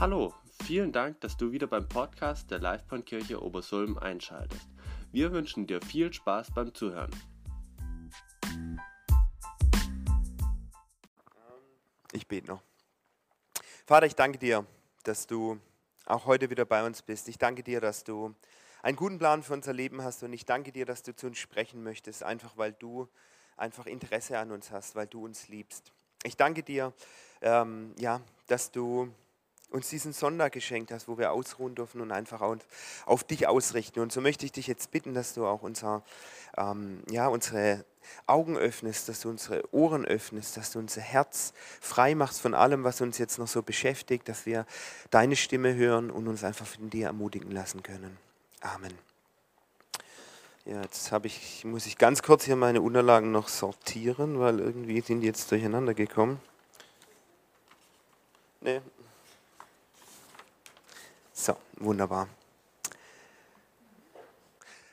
Hallo, vielen Dank, dass du wieder beim Podcast der Livebahnkirche Obersulm einschaltest. Wir wünschen dir viel Spaß beim Zuhören. Ich bete noch. Vater, ich danke dir, dass du auch heute wieder bei uns bist. Ich danke dir, dass du einen guten Plan für unser Leben hast und ich danke dir, dass du zu uns sprechen möchtest, einfach weil du einfach Interesse an uns hast, weil du uns liebst. Ich danke dir, ähm, ja, dass du uns diesen Sonntag geschenkt hast, wo wir ausruhen dürfen und einfach auf, dich ausrichten. Und so möchte ich dich jetzt bitten, dass du auch unser, ähm, ja, unsere Augen öffnest, dass du unsere Ohren öffnest, dass du unser Herz frei machst von allem, was uns jetzt noch so beschäftigt, dass wir deine Stimme hören und uns einfach von dir ermutigen lassen können. Amen. Ja, jetzt ich, muss ich ganz kurz hier meine Unterlagen noch sortieren, weil irgendwie sind die jetzt durcheinander gekommen. Nee. So, wunderbar.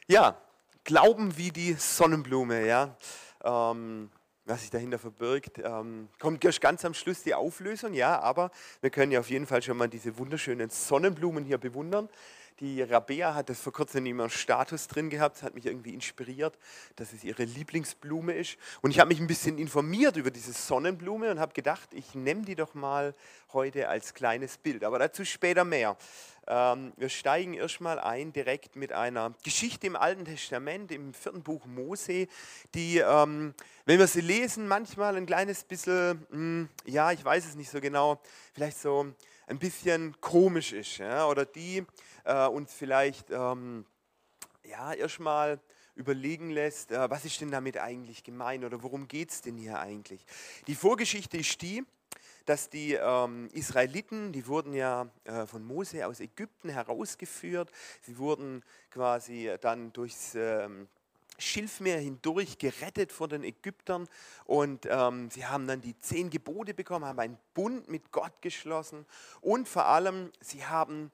Ja, Glauben wie die Sonnenblume, ja. Ähm, was sich dahinter verbirgt. Ähm, kommt ganz am Schluss die Auflösung, ja, aber wir können ja auf jeden Fall schon mal diese wunderschönen Sonnenblumen hier bewundern. Die Rabea hat das vor kurzem immer Status drin gehabt, hat mich irgendwie inspiriert, dass es ihre Lieblingsblume ist. Und ich habe mich ein bisschen informiert über diese Sonnenblume und habe gedacht, ich nehme die doch mal heute als kleines Bild. Aber dazu später mehr. Ähm, wir steigen erstmal ein direkt mit einer Geschichte im Alten Testament, im vierten Buch Mose, die, ähm, wenn wir sie lesen, manchmal ein kleines bisschen, mh, hm, ja, ich weiß es nicht so genau, vielleicht so ein bisschen komisch ist. Ja, oder die äh, uns vielleicht ähm, ja, erstmal überlegen lässt, äh, was ist denn damit eigentlich gemeint oder worum geht es denn hier eigentlich. Die Vorgeschichte ist die, dass die ähm, Israeliten, die wurden ja äh, von Mose aus Ägypten herausgeführt, sie wurden quasi dann durchs ähm, Schilfmeer hindurch gerettet vor den Ägyptern und ähm, sie haben dann die zehn Gebote bekommen, haben einen Bund mit Gott geschlossen und vor allem sie haben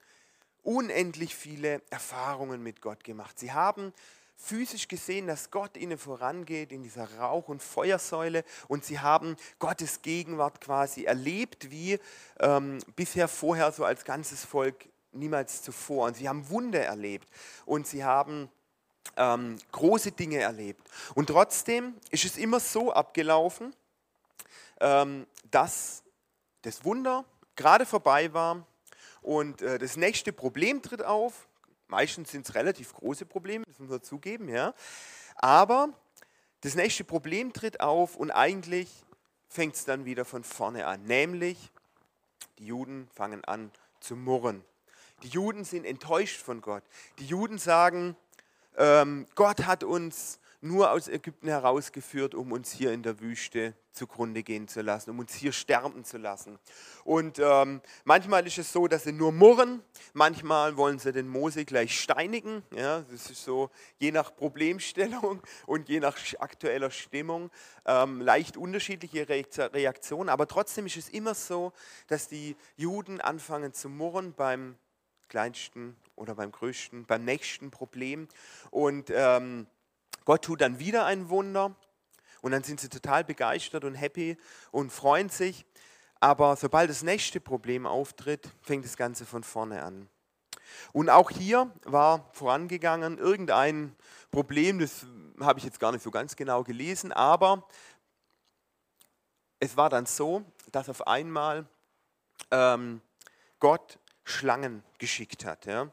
unendlich viele Erfahrungen mit Gott gemacht. Sie haben physisch gesehen, dass Gott ihnen vorangeht in dieser Rauch- und Feuersäule und sie haben Gottes Gegenwart quasi erlebt, wie ähm, bisher vorher so als ganzes Volk niemals zuvor. Und sie haben Wunder erlebt und sie haben ähm, große Dinge erlebt. Und trotzdem ist es immer so abgelaufen, ähm, dass das Wunder gerade vorbei war und äh, das nächste Problem tritt auf. Meistens sind es relativ große Probleme, das muss man zugeben. Ja. Aber das nächste Problem tritt auf und eigentlich fängt es dann wieder von vorne an. Nämlich, die Juden fangen an zu murren. Die Juden sind enttäuscht von Gott. Die Juden sagen, ähm, Gott hat uns nur aus Ägypten herausgeführt, um uns hier in der Wüste zugrunde gehen zu lassen, um uns hier sterben zu lassen. Und ähm, manchmal ist es so, dass sie nur murren, manchmal wollen sie den Mose gleich steinigen. Ja, das ist so je nach Problemstellung und je nach aktueller Stimmung ähm, leicht unterschiedliche Reaktionen. Aber trotzdem ist es immer so, dass die Juden anfangen zu murren beim kleinsten oder beim größten, beim nächsten Problem. Und ähm, Gott tut dann wieder ein Wunder und dann sind sie total begeistert und happy und freuen sich. Aber sobald das nächste Problem auftritt, fängt das Ganze von vorne an. Und auch hier war vorangegangen irgendein Problem, das habe ich jetzt gar nicht so ganz genau gelesen, aber es war dann so, dass auf einmal ähm, Gott Schlangen geschickt hat. Ja?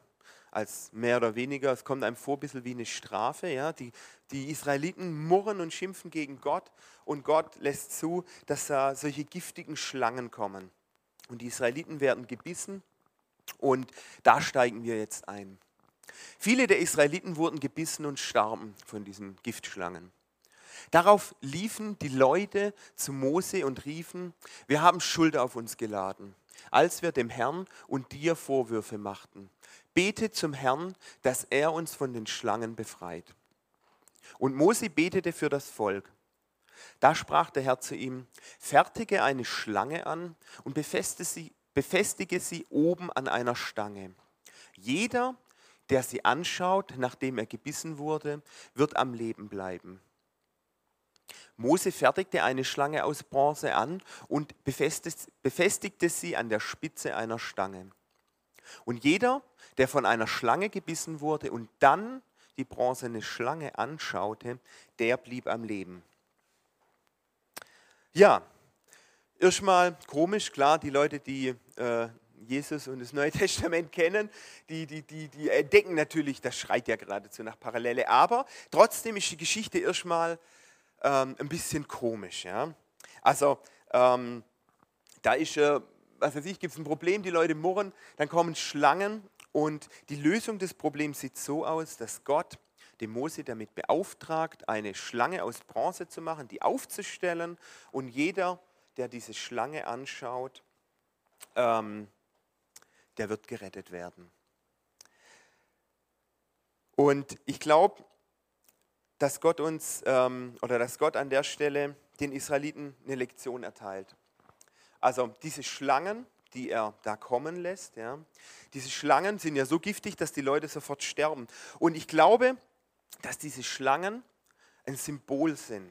Als mehr oder weniger, es kommt einem vor ein bisschen wie eine Strafe. Ja? Die, die Israeliten murren und schimpfen gegen Gott und Gott lässt zu, dass da solche giftigen Schlangen kommen. Und die Israeliten werden gebissen und da steigen wir jetzt ein. Viele der Israeliten wurden gebissen und starben von diesen Giftschlangen. Darauf liefen die Leute zu Mose und riefen, wir haben Schuld auf uns geladen, als wir dem Herrn und dir Vorwürfe machten. Bete zum Herrn, dass er uns von den Schlangen befreit. Und Mose betete für das Volk. Da sprach der Herr zu ihm, fertige eine Schlange an und befestige sie, befestige sie oben an einer Stange. Jeder, der sie anschaut, nachdem er gebissen wurde, wird am Leben bleiben. Mose fertigte eine Schlange aus Bronze an und befestigte sie an der Spitze einer Stange. Und jeder, der von einer Schlange gebissen wurde und dann die bronzene Schlange anschaute, der blieb am Leben. Ja, erstmal komisch, klar, die Leute, die äh, Jesus und das Neue Testament kennen, die, die, die, die entdecken natürlich, das schreit ja geradezu nach Parallele, aber trotzdem ist die Geschichte erstmal ähm, ein bisschen komisch. Ja? Also, ähm, da ist, äh, was weiß ich, gibt es ein Problem, die Leute murren, dann kommen Schlangen und die Lösung des Problems sieht so aus, dass Gott den Mose damit beauftragt, eine Schlange aus Bronze zu machen, die aufzustellen und jeder, der diese Schlange anschaut, ähm, der wird gerettet werden. Und ich glaube, dass Gott uns ähm, oder dass Gott an der Stelle den Israeliten eine Lektion erteilt. Also diese Schlangen, die er da kommen lässt, ja, diese Schlangen sind ja so giftig, dass die Leute sofort sterben. Und ich glaube, dass diese Schlangen ein Symbol sind.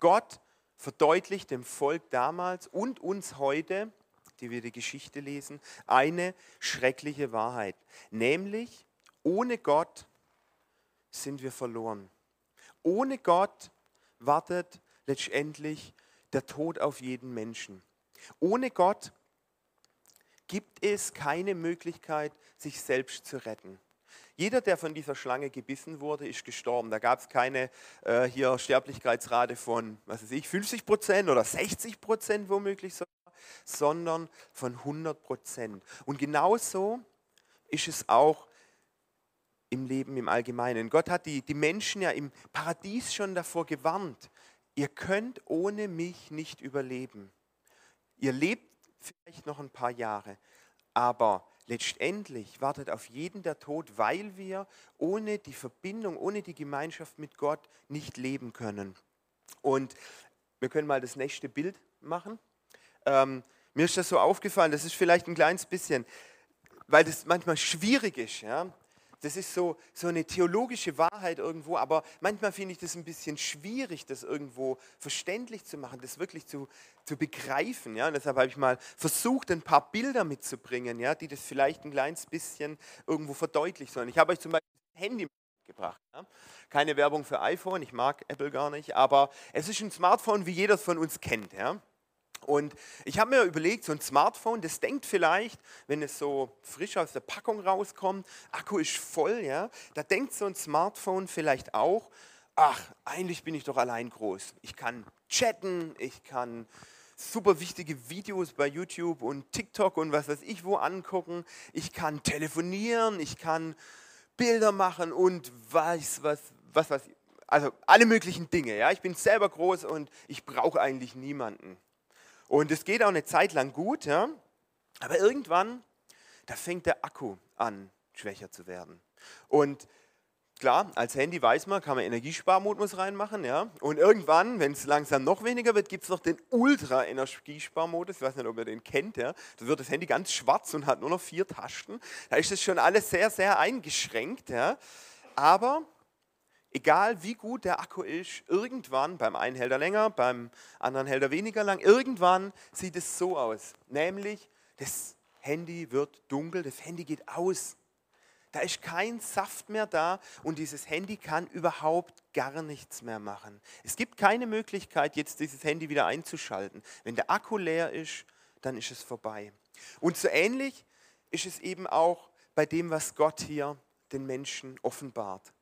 Gott verdeutlicht dem Volk damals und uns heute, die wir die Geschichte lesen, eine schreckliche Wahrheit. Nämlich, ohne Gott sind wir verloren. Ohne Gott wartet letztendlich der Tod auf jeden Menschen. Ohne Gott gibt es keine Möglichkeit, sich selbst zu retten. Jeder, der von dieser Schlange gebissen wurde, ist gestorben. Da gab es keine äh, hier Sterblichkeitsrate von, was weiß ich, 50 Prozent oder 60 Prozent womöglich sondern von 100 Prozent. Und genauso ist es auch im Leben im Allgemeinen. Gott hat die, die Menschen ja im Paradies schon davor gewarnt. Ihr könnt ohne mich nicht überleben. Ihr lebt vielleicht noch ein paar Jahre, aber letztendlich wartet auf jeden der Tod, weil wir ohne die Verbindung, ohne die Gemeinschaft mit Gott nicht leben können. Und wir können mal das nächste Bild machen. Ähm, mir ist das so aufgefallen, das ist vielleicht ein kleines bisschen, weil das manchmal schwierig ist. Ja? Das ist so, so eine theologische Wahrheit irgendwo, aber manchmal finde ich das ein bisschen schwierig, das irgendwo verständlich zu machen, das wirklich zu, zu begreifen. Ja? Und deshalb habe ich mal versucht, ein paar Bilder mitzubringen, ja, die das vielleicht ein kleines bisschen irgendwo verdeutlichen sollen. Ich habe euch zum Beispiel ein Handy mitgebracht. Ja? Keine Werbung für iPhone, ich mag Apple gar nicht, aber es ist ein Smartphone, wie jeder von uns kennt. Ja? Und ich habe mir überlegt, so ein Smartphone, das denkt vielleicht, wenn es so frisch aus der Packung rauskommt, Akku ist voll, ja, da denkt so ein Smartphone vielleicht auch, ach, eigentlich bin ich doch allein groß. Ich kann chatten, ich kann super wichtige Videos bei YouTube und TikTok und was weiß ich wo angucken, ich kann telefonieren, ich kann Bilder machen und weiß was, was, was, also alle möglichen Dinge, ja. Ich bin selber groß und ich brauche eigentlich niemanden. Und es geht auch eine Zeit lang gut, ja? aber irgendwann, da fängt der Akku an, schwächer zu werden. Und klar, als Handy weiß man, kann man Energiesparmodus reinmachen. Ja? Und irgendwann, wenn es langsam noch weniger wird, gibt es noch den Ultra-Energiesparmodus. Ich weiß nicht, ob ihr den kennt. Ja? Da wird das Handy ganz schwarz und hat nur noch vier Tasten. Da ist es schon alles sehr, sehr eingeschränkt. Ja? Aber egal wie gut der Akku ist, irgendwann, beim einen hält er länger, beim anderen hält er weniger lang, irgendwann sieht es so aus. Nämlich, das Handy wird dunkel, das Handy geht aus. Da ist kein Saft mehr da und dieses Handy kann überhaupt gar nichts mehr machen. Es gibt keine Möglichkeit, jetzt dieses Handy wieder einzuschalten. Wenn der Akku leer ist, dann ist es vorbei. Und so ähnlich ist es eben auch bei dem, was Gott hier den Menschen offenbart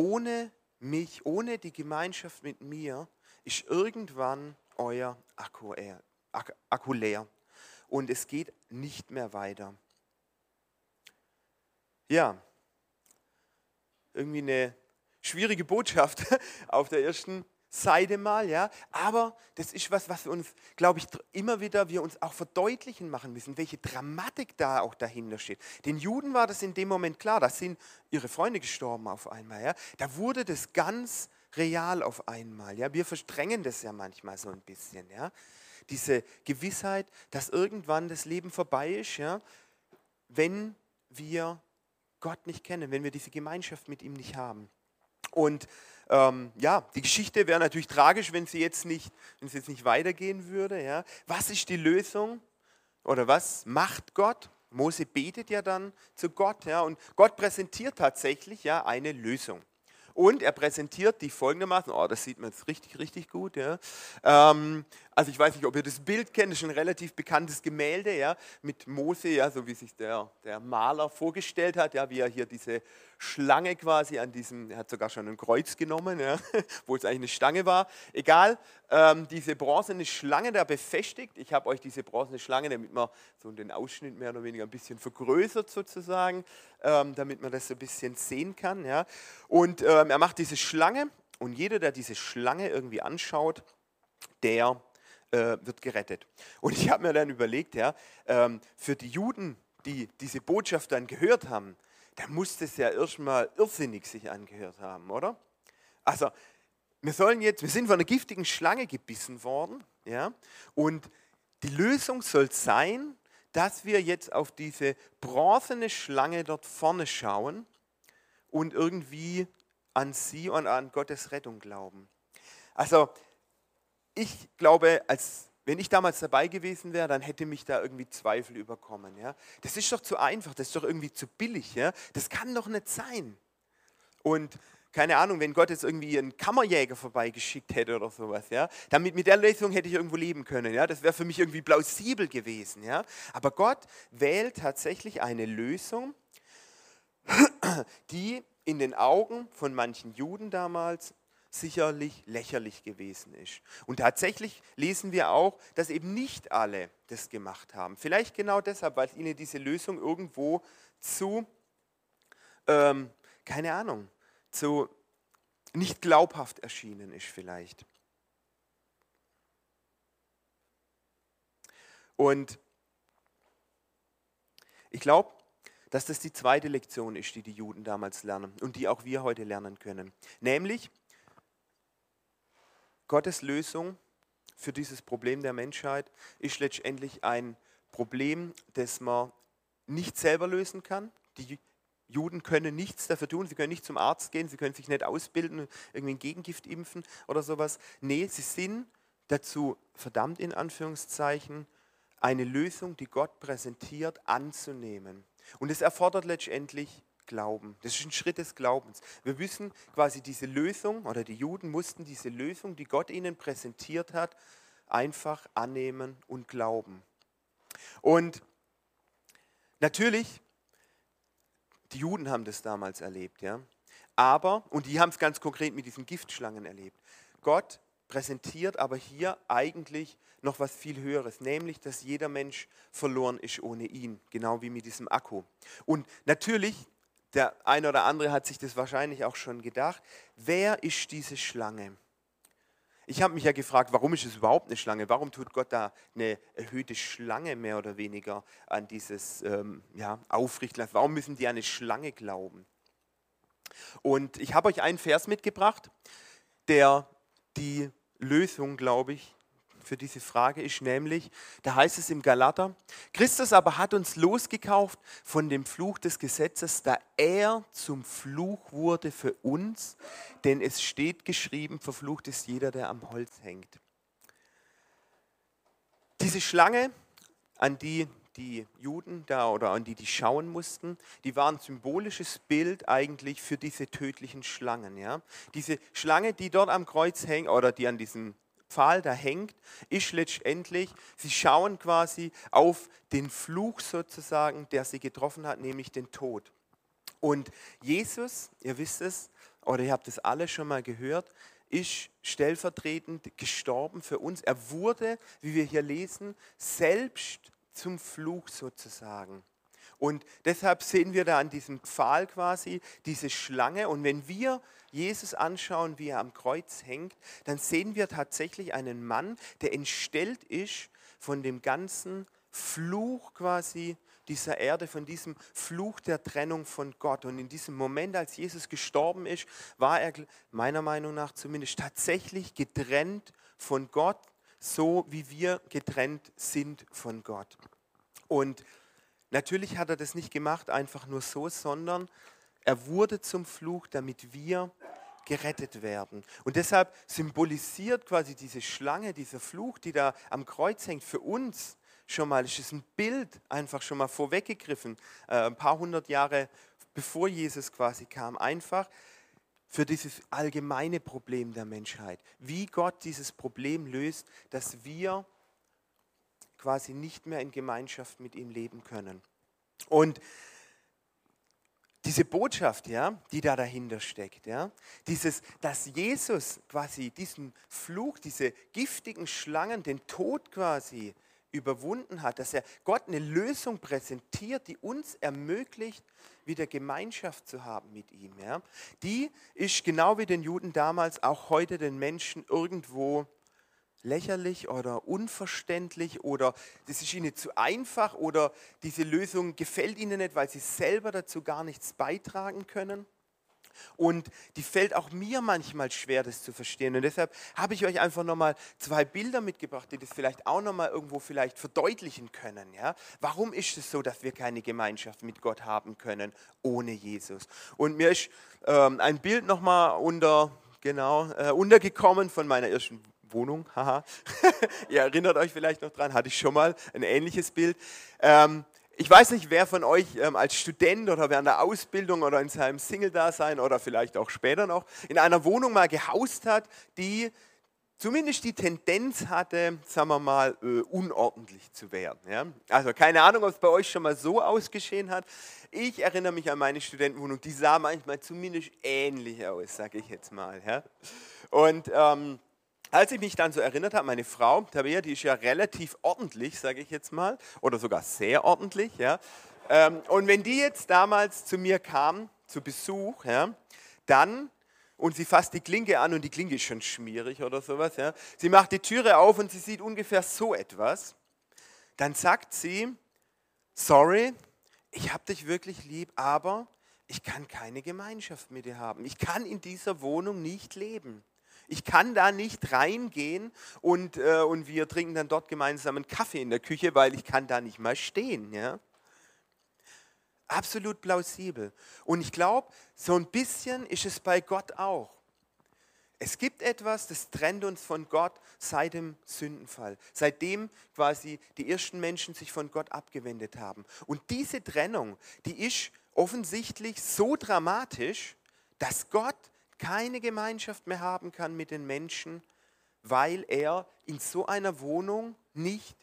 ohne mich, ohne die Gemeinschaft mit mir, ist irgendwann euer Akku, Akku leer. Und es geht nicht mehr weiter. Ja, irgendwie eine schwierige Botschaft auf der ersten Seite mal, ja. Aber das ist was, was wir uns, glaube ich, immer wieder wir uns auch verdeutlichen machen müssen, welche Dramatik da auch dahinter steht. Den Juden war das in dem Moment klar, da sind ihre Freunde gestorben auf einmal, ja. Da wurde das ganz real auf einmal, ja. Wir verstrengen das ja manchmal so ein bisschen, ja. Diese Gewissheit, dass irgendwann das Leben vorbei ist, ja, wenn wir Gott nicht kennen, wenn wir diese Gemeinschaft mit ihm nicht haben. Und ähm, ja, die Geschichte wäre natürlich tragisch, wenn sie jetzt nicht, wenn es jetzt nicht weitergehen würde. Ja. Was ist die Lösung? Oder was macht Gott? Mose betet ja dann zu Gott, ja, und Gott präsentiert tatsächlich ja eine Lösung. Und er präsentiert die folgendermaßen, oh, das sieht man jetzt richtig, richtig gut. Ja. Ähm, also ich weiß nicht, ob ihr das Bild kennt, das ist ein relativ bekanntes Gemälde ja, mit Mose, ja, so wie sich der, der Maler vorgestellt hat, ja, wie er hier diese Schlange quasi an diesem, er hat sogar schon ein Kreuz genommen, ja, wo es eigentlich eine Stange war. Egal, ähm, diese bronzene Schlange da befestigt. Ich habe euch diese bronzene Schlange, damit man so den Ausschnitt mehr oder weniger ein bisschen vergrößert sozusagen, ähm, damit man das so ein bisschen sehen kann. Ja. Und ähm, er macht diese Schlange und jeder, der diese Schlange irgendwie anschaut, der äh, wird gerettet. Und ich habe mir dann überlegt, ja, ähm, für die Juden, die diese Botschaft dann gehört haben, da muss es ja erstmal irrsinnig sich angehört haben, oder? Also, wir sollen jetzt, wir sind von einer giftigen Schlange gebissen worden, ja, und die Lösung soll sein, dass wir jetzt auf diese bronzene Schlange dort vorne schauen und irgendwie an sie und an Gottes Rettung glauben. Also ich glaube, als wenn ich damals dabei gewesen wäre, dann hätte mich da irgendwie Zweifel überkommen. Ja? Das ist doch zu einfach, das ist doch irgendwie zu billig. Ja? Das kann doch nicht sein. Und keine Ahnung, wenn Gott jetzt irgendwie einen Kammerjäger vorbeigeschickt hätte oder sowas, ja, damit mit der Lösung hätte ich irgendwo leben können, ja, das wäre für mich irgendwie plausibel gewesen, ja. Aber Gott wählt tatsächlich eine Lösung, die in den Augen von manchen Juden damals sicherlich lächerlich gewesen ist. Und tatsächlich lesen wir auch, dass eben nicht alle das gemacht haben. Vielleicht genau deshalb, weil ihnen diese Lösung irgendwo zu, ähm, keine Ahnung, zu nicht glaubhaft erschienen ist vielleicht. Und ich glaube, dass das die zweite Lektion ist, die die Juden damals lernen und die auch wir heute lernen können. Nämlich, Gottes Lösung für dieses Problem der Menschheit ist letztendlich ein Problem, das man nicht selber lösen kann. Die Juden können nichts dafür tun, sie können nicht zum Arzt gehen, sie können sich nicht ausbilden, irgendwie ein Gegengift impfen oder sowas. Nee, sie sind dazu verdammt in Anführungszeichen, eine Lösung, die Gott präsentiert, anzunehmen. Und es erfordert letztendlich Glauben. Das ist ein Schritt des Glaubens. Wir wissen quasi diese Lösung, oder die Juden mussten diese Lösung, die Gott ihnen präsentiert hat, einfach annehmen und glauben. Und natürlich, die Juden haben das damals erlebt, ja. Aber, und die haben es ganz konkret mit diesen Giftschlangen erlebt. Gott präsentiert aber hier eigentlich noch was viel Höheres, nämlich, dass jeder Mensch verloren ist ohne ihn, genau wie mit diesem Akku. Und natürlich, der eine oder andere hat sich das wahrscheinlich auch schon gedacht. Wer ist diese Schlange? Ich habe mich ja gefragt, warum ist es überhaupt eine Schlange? Warum tut Gott da eine erhöhte Schlange mehr oder weniger an dieses ähm, ja, aufrichten? Warum müssen die an eine Schlange glauben? Und ich habe euch einen Vers mitgebracht, der die Lösung, glaube ich, für diese Frage ist nämlich, da heißt es im Galater, Christus aber hat uns losgekauft von dem Fluch des Gesetzes, da er zum Fluch wurde für uns, denn es steht geschrieben, verflucht ist jeder, der am Holz hängt. Diese Schlange, an die die Juden da oder an die die schauen mussten, die waren ein symbolisches Bild eigentlich für diese tödlichen Schlangen. Ja? Diese Schlange, die dort am Kreuz hängt oder die an diesem Pfahl da hängt, ist letztendlich, sie schauen quasi auf den Fluch sozusagen, der sie getroffen hat, nämlich den Tod. Und Jesus, ihr wisst es, oder ihr habt es alle schon mal gehört, ist stellvertretend gestorben für uns. Er wurde, wie wir hier lesen, selbst zum Fluch sozusagen. Und deshalb sehen wir da an diesem Pfahl quasi diese Schlange. Und wenn wir Jesus anschauen, wie er am Kreuz hängt, dann sehen wir tatsächlich einen Mann, der entstellt ist von dem ganzen Fluch quasi dieser Erde, von diesem Fluch der Trennung von Gott. Und in diesem Moment, als Jesus gestorben ist, war er meiner Meinung nach zumindest tatsächlich getrennt von Gott, so wie wir getrennt sind von Gott. Und natürlich hat er das nicht gemacht einfach nur so, sondern er wurde zum Fluch, damit wir gerettet werden. Und deshalb symbolisiert quasi diese Schlange, dieser Fluch, die da am Kreuz hängt, für uns schon mal, ist es ein Bild einfach schon mal vorweggegriffen, äh, ein paar hundert Jahre bevor Jesus quasi kam, einfach für dieses allgemeine Problem der Menschheit. Wie Gott dieses Problem löst, dass wir quasi nicht mehr in Gemeinschaft mit ihm leben können. Und diese Botschaft, ja, die da dahinter steckt, ja, dieses, dass Jesus quasi diesen Fluch, diese giftigen Schlangen, den Tod quasi überwunden hat, dass er Gott eine Lösung präsentiert, die uns ermöglicht, wieder Gemeinschaft zu haben mit ihm. Ja. Die ist genau wie den Juden damals auch heute den Menschen irgendwo lächerlich oder unverständlich oder das ist ihnen zu einfach oder diese Lösung gefällt ihnen nicht, weil sie selber dazu gar nichts beitragen können. Und die fällt auch mir manchmal schwer, das zu verstehen. Und deshalb habe ich euch einfach nochmal zwei Bilder mitgebracht, die das vielleicht auch nochmal irgendwo vielleicht verdeutlichen können. Ja? Warum ist es so, dass wir keine Gemeinschaft mit Gott haben können ohne Jesus? Und mir ist ähm, ein Bild nochmal unter, genau, äh, untergekommen von meiner ersten Wohnung, haha. Ihr erinnert euch vielleicht noch dran, hatte ich schon mal ein ähnliches Bild. Ähm, ich weiß nicht, wer von euch ähm, als Student oder während der Ausbildung oder in seinem Single-Dasein oder vielleicht auch später noch in einer Wohnung mal gehaust hat, die zumindest die Tendenz hatte, sagen wir mal, äh, unordentlich zu werden. Ja? Also keine Ahnung, ob es bei euch schon mal so ausgeschehen hat. Ich erinnere mich an meine Studentenwohnung, die sah manchmal zumindest ähnlich aus, sage ich jetzt mal. Ja? Und ähm, als ich mich dann so erinnert habe, meine Frau, Tabea, die ist ja relativ ordentlich, sage ich jetzt mal, oder sogar sehr ordentlich, ja. Ähm, und wenn die jetzt damals zu mir kam, zu Besuch, ja, dann, und sie fasst die Klinke an und die Klinke ist schon schmierig oder sowas, ja, sie macht die Türe auf und sie sieht ungefähr so etwas, dann sagt sie, sorry, ich habe dich wirklich lieb, aber ich kann keine Gemeinschaft mit dir haben. Ich kann in dieser Wohnung nicht leben. Ich kann da nicht reingehen und, äh, und wir trinken dann dort gemeinsam einen Kaffee in der Küche, weil ich kann da nicht mal stehen. Ja? Absolut plausibel. Und ich glaube, so ein bisschen ist es bei Gott auch. Es gibt etwas, das trennt uns von Gott seit dem Sündenfall, seitdem quasi die ersten Menschen sich von Gott abgewendet haben. Und diese Trennung, die ist offensichtlich so dramatisch, dass Gott keine Gemeinschaft mehr haben kann mit den Menschen, weil er in so einer Wohnung nicht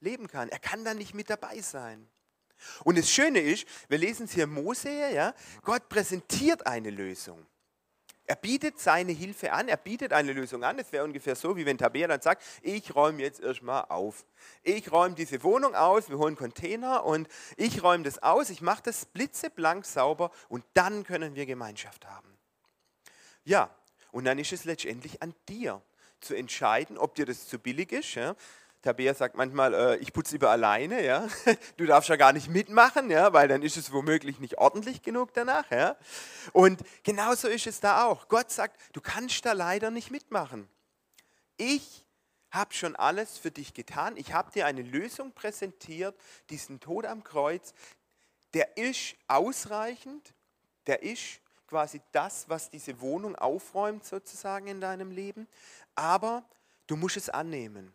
leben kann. Er kann da nicht mit dabei sein. Und das Schöne ist, wir lesen es hier Mose, ja, Gott präsentiert eine Lösung. Er bietet seine Hilfe an, er bietet eine Lösung an. Es wäre ungefähr so, wie wenn Tabea dann sagt, ich räume jetzt erstmal auf. Ich räume diese Wohnung aus, wir holen Container und ich räume das aus, ich mache das blitzeblank sauber und dann können wir Gemeinschaft haben. Ja, und dann ist es letztendlich an dir zu entscheiden, ob dir das zu billig ist. Ja? Tabea sagt manchmal, äh, ich putze lieber alleine, ja. Du darfst ja gar nicht mitmachen, ja, weil dann ist es womöglich nicht ordentlich genug danach, ja. Und genauso ist es da auch. Gott sagt, du kannst da leider nicht mitmachen. Ich habe schon alles für dich getan. Ich habe dir eine Lösung präsentiert, diesen Tod am Kreuz. Der ist ausreichend, der ist quasi das, was diese Wohnung aufräumt sozusagen in deinem Leben. Aber du musst es annehmen.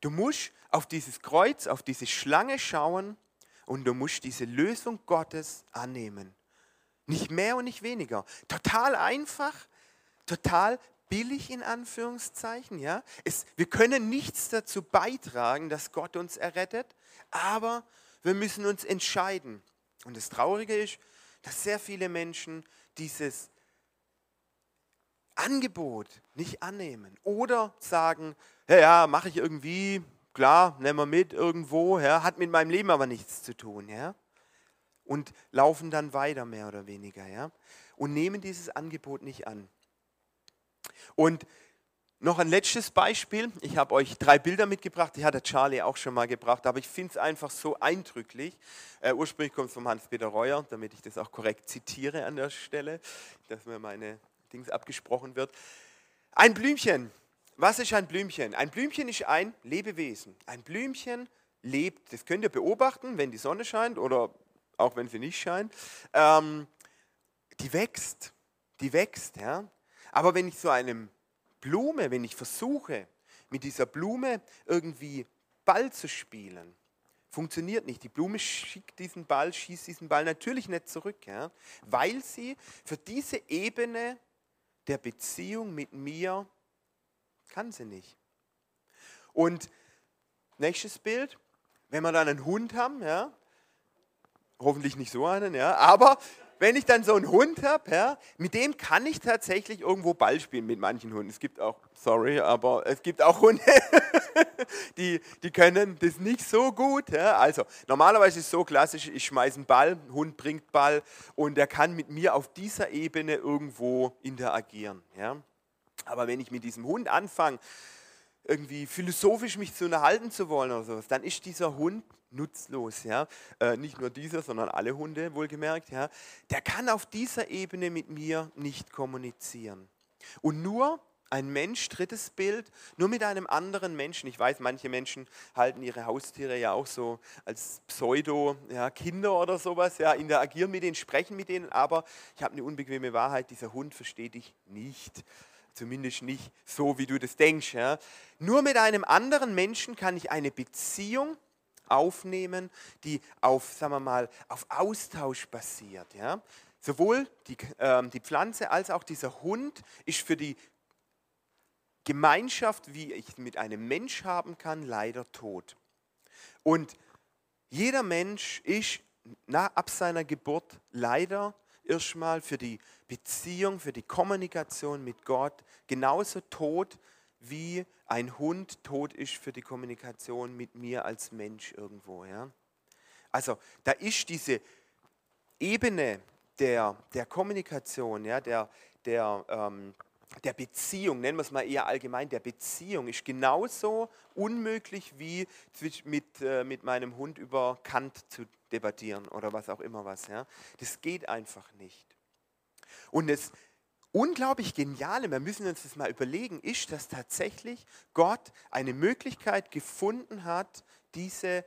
Du musst auf dieses Kreuz, auf diese Schlange schauen und du musst diese Lösung Gottes annehmen. Nicht mehr und nicht weniger. Total einfach, total billig in Anführungszeichen. Ja? Es, wir können nichts dazu beitragen, dass Gott uns errettet, aber wir müssen uns entscheiden. Und das Traurige ist, dass sehr viele Menschen dieses Angebot nicht annehmen oder sagen, ja, ja, mache ich irgendwie, klar, nehmen wir mit irgendwo, ja, hat mit meinem Leben aber nichts zu tun, ja, und laufen dann weiter mehr oder weniger, ja, und nehmen dieses Angebot nicht an. Und noch ein letztes Beispiel. Ich habe euch drei Bilder mitgebracht, die hat der Charlie auch schon mal gebracht, aber ich finde es einfach so eindrücklich. Äh, ursprünglich kommt es von Hans-Peter Reuer, damit ich das auch korrekt zitiere an der Stelle, dass mir meine Dings abgesprochen wird. Ein Blümchen. Was ist ein Blümchen? Ein Blümchen ist ein Lebewesen. Ein Blümchen lebt, das könnt ihr beobachten, wenn die Sonne scheint oder auch wenn sie nicht scheint. Ähm, die wächst, die wächst, ja Aber wenn ich so eine Blume, wenn ich versuche, mit dieser Blume irgendwie Ball zu spielen, funktioniert nicht. Die Blume schickt diesen Ball, schießt diesen Ball natürlich nicht zurück, ja, weil sie für diese Ebene der Beziehung mit mir kann sie nicht. Und nächstes Bild, wenn wir dann einen Hund haben, ja, hoffentlich nicht so einen, ja, aber wenn ich dann so einen Hund habe, ja, mit dem kann ich tatsächlich irgendwo Ball spielen mit manchen Hunden. Es gibt auch, sorry, aber es gibt auch Hunde, die, die können das nicht so gut. Ja. Also normalerweise ist es so klassisch, ich schmeiße einen Ball, ein Hund bringt Ball und er kann mit mir auf dieser Ebene irgendwo interagieren. Ja. Aber wenn ich mit diesem Hund anfange, irgendwie philosophisch mich zu unterhalten zu wollen oder sowas, dann ist dieser Hund nutzlos. Ja? Äh, nicht nur dieser, sondern alle Hunde, wohlgemerkt. Ja? Der kann auf dieser Ebene mit mir nicht kommunizieren. Und nur ein Mensch, drittes Bild, nur mit einem anderen Menschen. Ich weiß, manche Menschen halten ihre Haustiere ja auch so als Pseudo-Kinder ja, oder sowas, ja, interagieren mit denen, sprechen mit denen, aber ich habe eine unbequeme Wahrheit, dieser Hund versteht dich nicht. Zumindest nicht so, wie du das denkst. Ja. Nur mit einem anderen Menschen kann ich eine Beziehung aufnehmen, die auf, sagen wir mal, auf Austausch basiert. Ja? Sowohl die, äh, die Pflanze als auch dieser Hund ist für die Gemeinschaft, wie ich mit einem Mensch haben kann, leider tot. Und jeder Mensch ist nach, ab seiner Geburt leider erstmal für die Beziehung, für die Kommunikation mit Gott genauso tot wie ein Hund tot ist für die Kommunikation mit mir als Mensch irgendwo. Ja? Also da ist diese Ebene der, der Kommunikation, ja, der, der, ähm, der Beziehung, nennen wir es mal eher allgemein, der Beziehung ist genauso unmöglich wie mit, äh, mit meinem Hund über Kant zu debattieren oder was auch immer was. Ja? Das geht einfach nicht. Und es unglaublich Geniale, wir müssen uns das mal überlegen, ist, dass tatsächlich Gott eine Möglichkeit gefunden hat, diese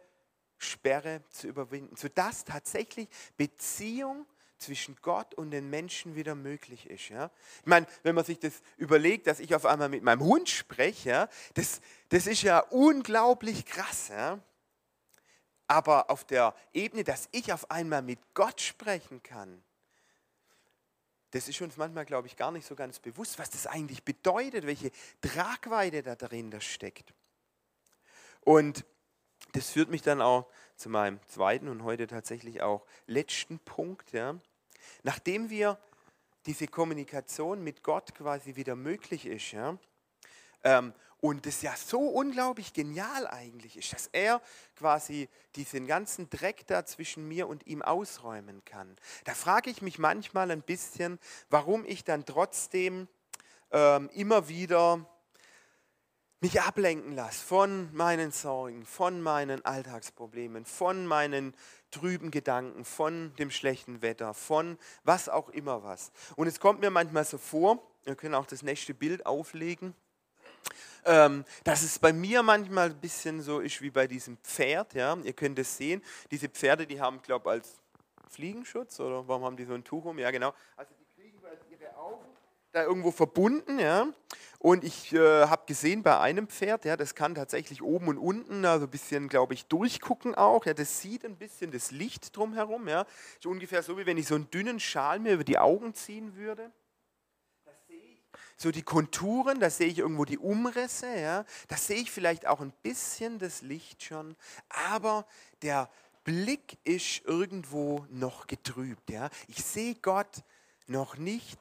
Sperre zu überwinden, sodass tatsächlich Beziehung zwischen Gott und den Menschen wieder möglich ist. Ja? Ich meine, wenn man sich das überlegt, dass ich auf einmal mit meinem Hund spreche, ja, das, das ist ja unglaublich krass. Ja? Aber auf der Ebene, dass ich auf einmal mit Gott sprechen kann, das ist uns manchmal, glaube ich, gar nicht so ganz bewusst, was das eigentlich bedeutet, welche Tragweite da drin steckt. Und das führt mich dann auch zu meinem zweiten und heute tatsächlich auch letzten Punkt. Ja. Nachdem wir diese Kommunikation mit Gott quasi wieder möglich ist, ja, ähm, und das ja so unglaublich genial eigentlich ist, dass er quasi diesen ganzen Dreck da zwischen mir und ihm ausräumen kann. Da frage ich mich manchmal ein bisschen, warum ich dann trotzdem ähm, immer wieder mich ablenken lasse von meinen Sorgen, von meinen Alltagsproblemen, von meinen trüben Gedanken, von dem schlechten Wetter, von was auch immer was. Und es kommt mir manchmal so vor, wir können auch das nächste Bild auflegen, ähm, dass es bei mir manchmal ein bisschen so ist wie bei diesem Pferd. Ja? Ihr könnt es sehen, diese Pferde, die haben, glaube ich, als Fliegenschutz oder warum haben die so ein Tuch um? Ja, genau. Also die kriegen ihre Augen da irgendwo verbunden. Ja? Und ich äh, habe gesehen bei einem Pferd, ja, das kann tatsächlich oben und unten, also ein bisschen, glaube ich, durchgucken auch. Ja, das sieht ein bisschen das Licht drumherum. Ja. Ist ungefähr so, wie wenn ich so einen dünnen Schal mir über die Augen ziehen würde so die Konturen, da sehe ich irgendwo die Umrisse, ja, da sehe ich vielleicht auch ein bisschen das Licht schon, aber der Blick ist irgendwo noch getrübt. Ja. Ich sehe Gott noch nicht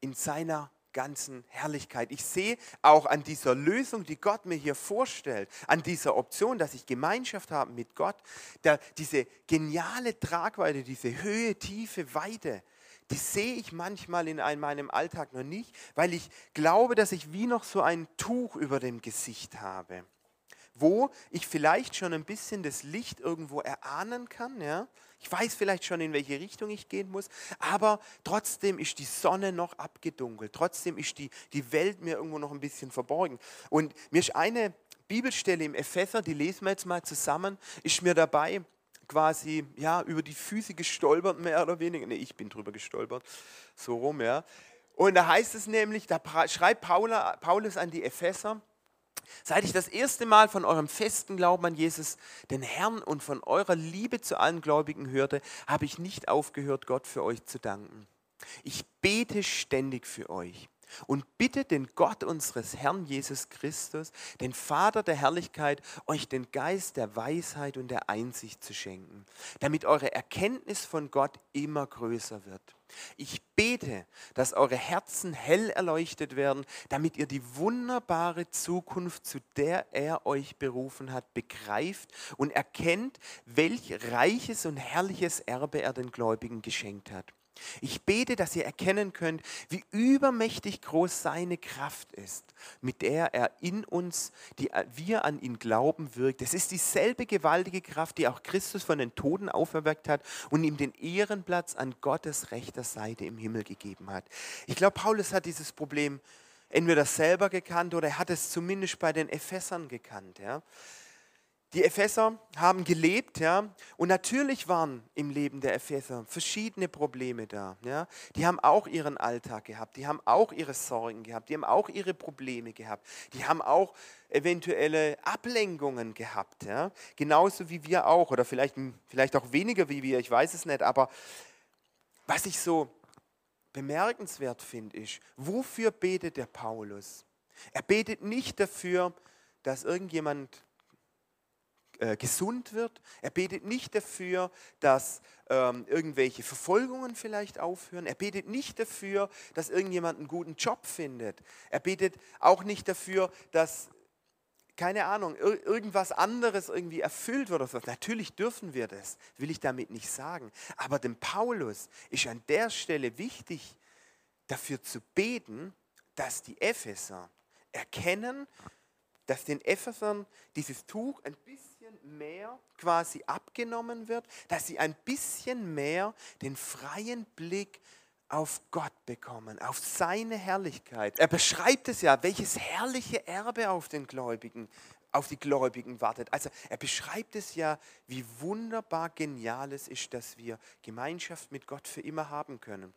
in seiner ganzen Herrlichkeit. Ich sehe auch an dieser Lösung, die Gott mir hier vorstellt, an dieser Option, dass ich Gemeinschaft habe mit Gott, der, diese geniale Tragweite, diese Höhe, Tiefe, Weite, die sehe ich manchmal in meinem Alltag noch nicht, weil ich glaube, dass ich wie noch so ein Tuch über dem Gesicht habe, wo ich vielleicht schon ein bisschen das Licht irgendwo erahnen kann. Ja? Ich weiß vielleicht schon, in welche Richtung ich gehen muss, aber trotzdem ist die Sonne noch abgedunkelt, trotzdem ist die, die Welt mir irgendwo noch ein bisschen verborgen. Und mir ist eine Bibelstelle im Epheser, die lesen wir jetzt mal zusammen, ist mir dabei quasi ja, über die Füße gestolpert, mehr oder weniger. Nee, ich bin drüber gestolpert, so rum, ja. Und da heißt es nämlich, da schreibt Paulus an die Epheser, Seit ich das erste Mal von eurem festen Glauben an Jesus, den Herrn und von eurer Liebe zu allen Gläubigen hörte, habe ich nicht aufgehört, Gott für euch zu danken. Ich bete ständig für euch und bitte den Gott unseres Herrn Jesus Christus, den Vater der Herrlichkeit, euch den Geist der Weisheit und der Einsicht zu schenken, damit eure Erkenntnis von Gott immer größer wird. Ich bete, dass eure Herzen hell erleuchtet werden, damit ihr die wunderbare Zukunft, zu der er euch berufen hat, begreift und erkennt, welch reiches und herrliches Erbe er den Gläubigen geschenkt hat ich bete, dass ihr erkennen könnt, wie übermächtig groß seine Kraft ist, mit der er in uns, die wir an ihn glauben, wirkt. Es ist dieselbe gewaltige Kraft, die auch Christus von den Toten auferweckt hat und ihm den Ehrenplatz an Gottes rechter Seite im Himmel gegeben hat. Ich glaube, Paulus hat dieses Problem entweder selber gekannt oder er hat es zumindest bei den Ephesern gekannt. Ja. Die Epheser haben gelebt, ja, und natürlich waren im Leben der Epheser verschiedene Probleme da. Ja. Die haben auch ihren Alltag gehabt, die haben auch ihre Sorgen gehabt, die haben auch ihre Probleme gehabt, die haben auch eventuelle Ablenkungen gehabt, ja. genauso wie wir auch, oder vielleicht, vielleicht auch weniger wie wir, ich weiß es nicht, aber was ich so bemerkenswert finde, ist, wofür betet der Paulus? Er betet nicht dafür, dass irgendjemand äh, gesund wird. Er betet nicht dafür, dass ähm, irgendwelche Verfolgungen vielleicht aufhören. Er betet nicht dafür, dass irgendjemand einen guten Job findet. Er betet auch nicht dafür, dass keine Ahnung, irgendwas anderes irgendwie erfüllt wird. Natürlich dürfen wir das, will ich damit nicht sagen. Aber dem Paulus ist an der Stelle wichtig, dafür zu beten, dass die Epheser erkennen, dass den Ephesern dieses Tuch ein bisschen mehr quasi abgenommen wird, dass sie ein bisschen mehr den freien Blick auf Gott bekommen, auf seine Herrlichkeit. Er beschreibt es ja, welches herrliche Erbe auf den Gläubigen, auf die Gläubigen wartet. Also er beschreibt es ja, wie wunderbar genial es ist, dass wir Gemeinschaft mit Gott für immer haben können.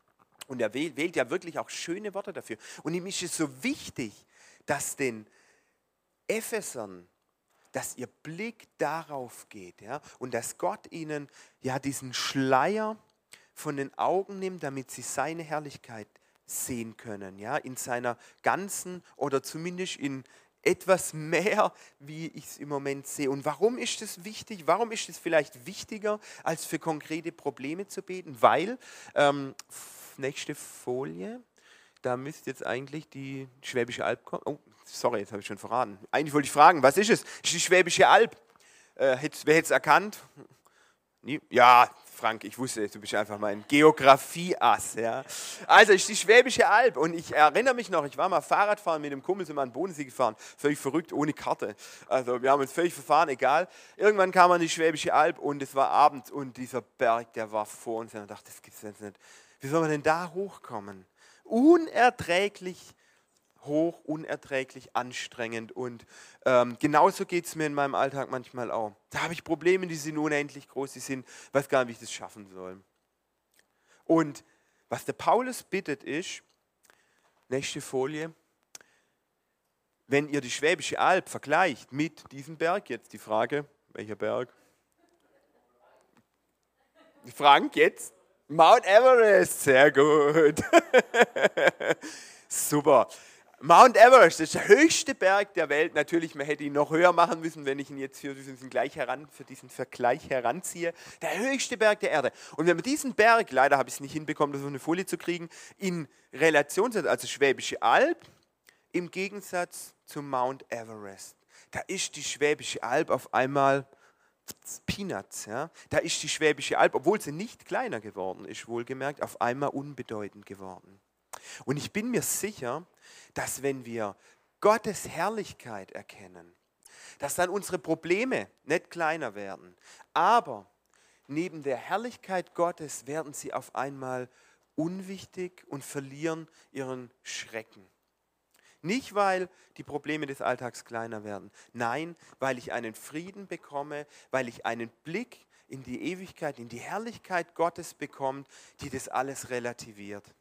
Und er wählt, wählt ja wirklich auch schöne Worte dafür. Und ihm ist es so wichtig, dass den Ephesern dass ihr Blick darauf geht ja, und dass Gott ihnen ja diesen Schleier von den Augen nimmt, damit sie seine Herrlichkeit sehen können, ja, in seiner ganzen oder zumindest in etwas mehr, wie ich es im Moment sehe. Und warum ist das wichtig? Warum ist es vielleicht wichtiger, als für konkrete Probleme zu beten? Weil, ähm, nächste Folie, da müsste jetzt eigentlich die Schwäbische Alb kommen. Oh, sorry, jetzt habe ich schon verraten. Eigentlich wollte ich fragen, was ist es? Ist die Schwäbische Alb? Äh, wer hätte es erkannt? Ja, Frank, ich wusste, du bist einfach mein Geografie-Ass. Ja. Also, ist die Schwäbische Alb und ich erinnere mich noch, ich war mal Fahrradfahren mit dem Kumpel, sind mal an den Bodensee gefahren, völlig verrückt, ohne Karte. Also, wir haben uns völlig verfahren, egal. Irgendwann kam man in die Schwäbische Alb und es war Abend und dieser Berg, der war vor uns und ich dachte, das gibt es jetzt nicht. Wie soll man denn da hochkommen? Unerträglich hoch, unerträglich anstrengend. Und ähm, genauso geht es mir in meinem Alltag manchmal auch. Da habe ich Probleme, die sind unendlich groß, die sind, weiß gar nicht, wie ich das schaffen soll. Und was der Paulus bittet ist, nächste Folie, wenn ihr die Schwäbische Alb vergleicht mit diesem Berg, jetzt die Frage, welcher Berg? Frank, jetzt? Mount Everest, sehr gut. Super. Mount Everest ist der höchste Berg der Welt. Natürlich, man hätte ihn noch höher machen müssen, wenn ich ihn jetzt für diesen, heran, für diesen Vergleich heranziehe. Der höchste Berg der Erde. Und wenn man diesen Berg, leider habe ich es nicht hinbekommen, das auf eine Folie zu kriegen, in Relation setzt, also Schwäbische Alb, im Gegensatz zum Mount Everest, da ist die Schwäbische Alb auf einmal Peanuts. Ja? Da ist die Schwäbische Alb, obwohl sie nicht kleiner geworden ist, wohlgemerkt, auf einmal unbedeutend geworden. Und ich bin mir sicher, dass wenn wir Gottes Herrlichkeit erkennen, dass dann unsere Probleme nicht kleiner werden, aber neben der Herrlichkeit Gottes werden sie auf einmal unwichtig und verlieren ihren Schrecken. Nicht, weil die Probleme des Alltags kleiner werden, nein, weil ich einen Frieden bekomme, weil ich einen Blick in die Ewigkeit, in die Herrlichkeit Gottes bekomme, die das alles relativiert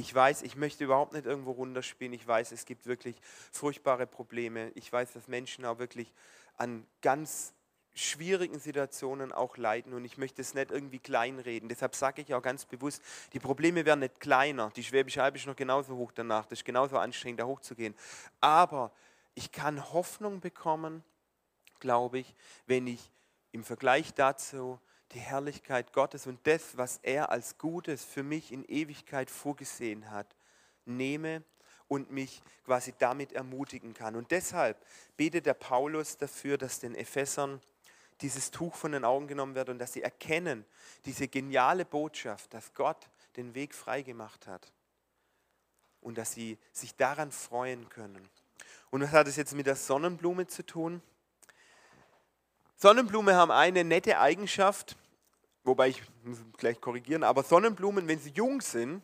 ich weiß, ich möchte überhaupt nicht irgendwo runterspielen. Ich weiß, es gibt wirklich furchtbare Probleme. Ich weiß, dass Menschen auch wirklich an ganz schwierigen Situationen auch leiden und ich möchte es nicht irgendwie kleinreden. Deshalb sage ich auch ganz bewusst, die Probleme werden nicht kleiner. Die Schwäbische Alb ist noch genauso hoch danach. Das ist genauso anstrengend, da hochzugehen. Aber ich kann Hoffnung bekommen, glaube ich, wenn ich im Vergleich dazu die Herrlichkeit Gottes und das, was er als Gutes für mich in Ewigkeit vorgesehen hat, nehme und mich quasi damit ermutigen kann. Und deshalb betet der Paulus dafür, dass den Ephesern dieses Tuch von den Augen genommen wird und dass sie erkennen, diese geniale Botschaft, dass Gott den Weg freigemacht hat und dass sie sich daran freuen können. Und was hat es jetzt mit der Sonnenblume zu tun? Sonnenblumen haben eine nette Eigenschaft, wobei ich muss gleich korrigieren, aber Sonnenblumen, wenn sie jung sind,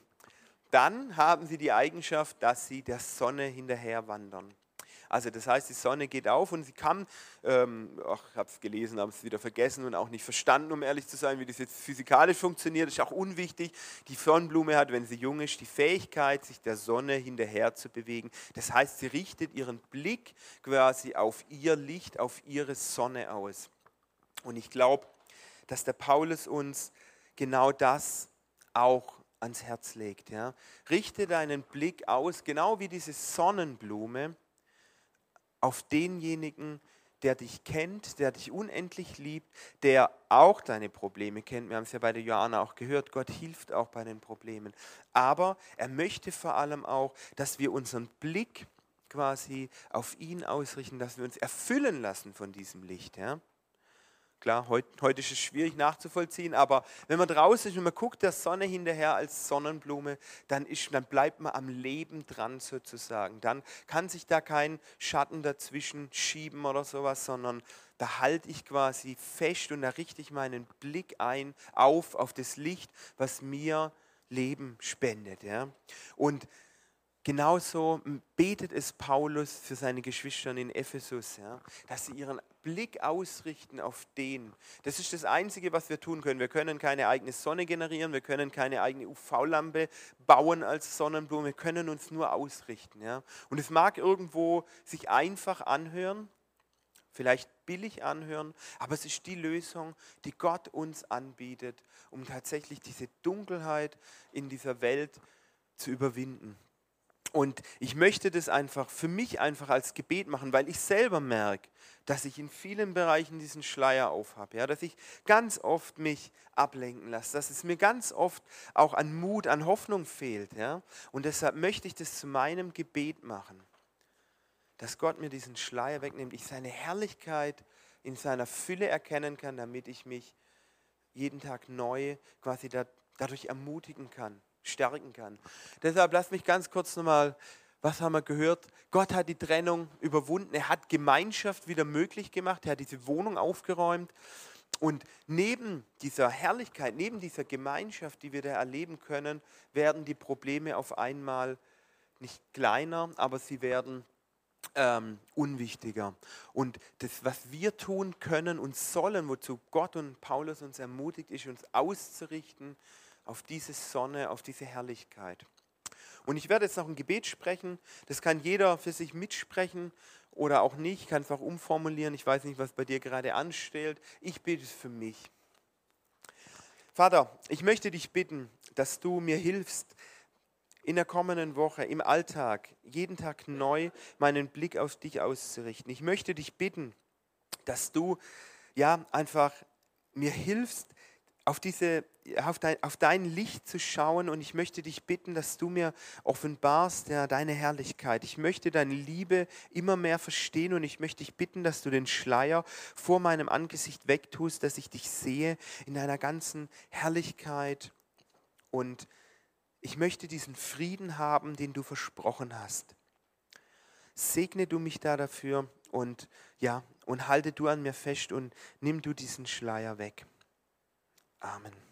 dann haben sie die Eigenschaft, dass sie der Sonne hinterher wandern. Also das heißt, die Sonne geht auf und sie kann, ähm, ach, ich habe es gelesen, habe es wieder vergessen und auch nicht verstanden, um ehrlich zu sein, wie das jetzt physikalisch funktioniert. Ist auch unwichtig. Die Sonnenblume hat, wenn sie jung ist, die Fähigkeit, sich der Sonne hinterher zu bewegen. Das heißt, sie richtet ihren Blick quasi auf ihr Licht, auf ihre Sonne aus. Und ich glaube, dass der Paulus uns genau das auch ans Herz legt. Ja. Richte deinen Blick aus, genau wie diese Sonnenblume, auf denjenigen, der dich kennt, der dich unendlich liebt, der auch deine Probleme kennt. Wir haben es ja bei der Johanna auch gehört, Gott hilft auch bei den Problemen. Aber er möchte vor allem auch, dass wir unseren Blick quasi auf ihn ausrichten, dass wir uns erfüllen lassen von diesem Licht. Ja? Klar, heute, heute ist es schwierig nachzuvollziehen, aber wenn man draußen ist und man guckt der Sonne hinterher als Sonnenblume, dann, ist, dann bleibt man am Leben dran sozusagen. Dann kann sich da kein Schatten dazwischen schieben oder sowas, sondern da halte ich quasi fest und da richte ich meinen Blick ein auf, auf das Licht, was mir Leben spendet. Ja? Und Genauso betet es Paulus für seine Geschwister in Ephesus, ja, dass sie ihren Blick ausrichten auf den. Das ist das Einzige, was wir tun können. Wir können keine eigene Sonne generieren, wir können keine eigene UV-Lampe bauen als Sonnenblume, wir können uns nur ausrichten. Ja. Und es mag irgendwo sich einfach anhören, vielleicht billig anhören, aber es ist die Lösung, die Gott uns anbietet, um tatsächlich diese Dunkelheit in dieser Welt zu überwinden. Und ich möchte das einfach für mich einfach als Gebet machen, weil ich selber merke, dass ich in vielen Bereichen diesen Schleier aufhabe, ja, dass ich ganz oft mich ablenken lasse, dass es mir ganz oft auch an Mut, an Hoffnung fehlt. Ja. Und deshalb möchte ich das zu meinem Gebet machen, dass Gott mir diesen Schleier wegnimmt, ich seine Herrlichkeit in seiner Fülle erkennen kann, damit ich mich jeden Tag neu quasi dadurch ermutigen kann stärken kann. Deshalb lasst mich ganz kurz nochmal, was haben wir gehört? Gott hat die Trennung überwunden, er hat Gemeinschaft wieder möglich gemacht, er hat diese Wohnung aufgeräumt. Und neben dieser Herrlichkeit, neben dieser Gemeinschaft, die wir da erleben können, werden die Probleme auf einmal nicht kleiner, aber sie werden ähm, unwichtiger. Und das, was wir tun können und sollen, wozu Gott und Paulus uns ermutigt, ist, uns auszurichten auf diese Sonne, auf diese Herrlichkeit. Und ich werde jetzt noch ein Gebet sprechen. Das kann jeder für sich mitsprechen oder auch nicht. Ich kann es auch umformulieren. Ich weiß nicht, was bei dir gerade anstellt. Ich bete es für mich. Vater, ich möchte dich bitten, dass du mir hilfst, in der kommenden Woche, im Alltag, jeden Tag neu meinen Blick auf dich auszurichten. Ich möchte dich bitten, dass du ja einfach mir hilfst, auf, diese, auf, dein, auf dein Licht zu schauen und ich möchte dich bitten, dass du mir offenbarst ja, deine Herrlichkeit. Ich möchte deine Liebe immer mehr verstehen und ich möchte dich bitten, dass du den Schleier vor meinem Angesicht wegtust, dass ich dich sehe in deiner ganzen Herrlichkeit und ich möchte diesen Frieden haben, den du versprochen hast. Segne du mich da dafür und ja, und halte du an mir fest und nimm du diesen Schleier weg. Amen.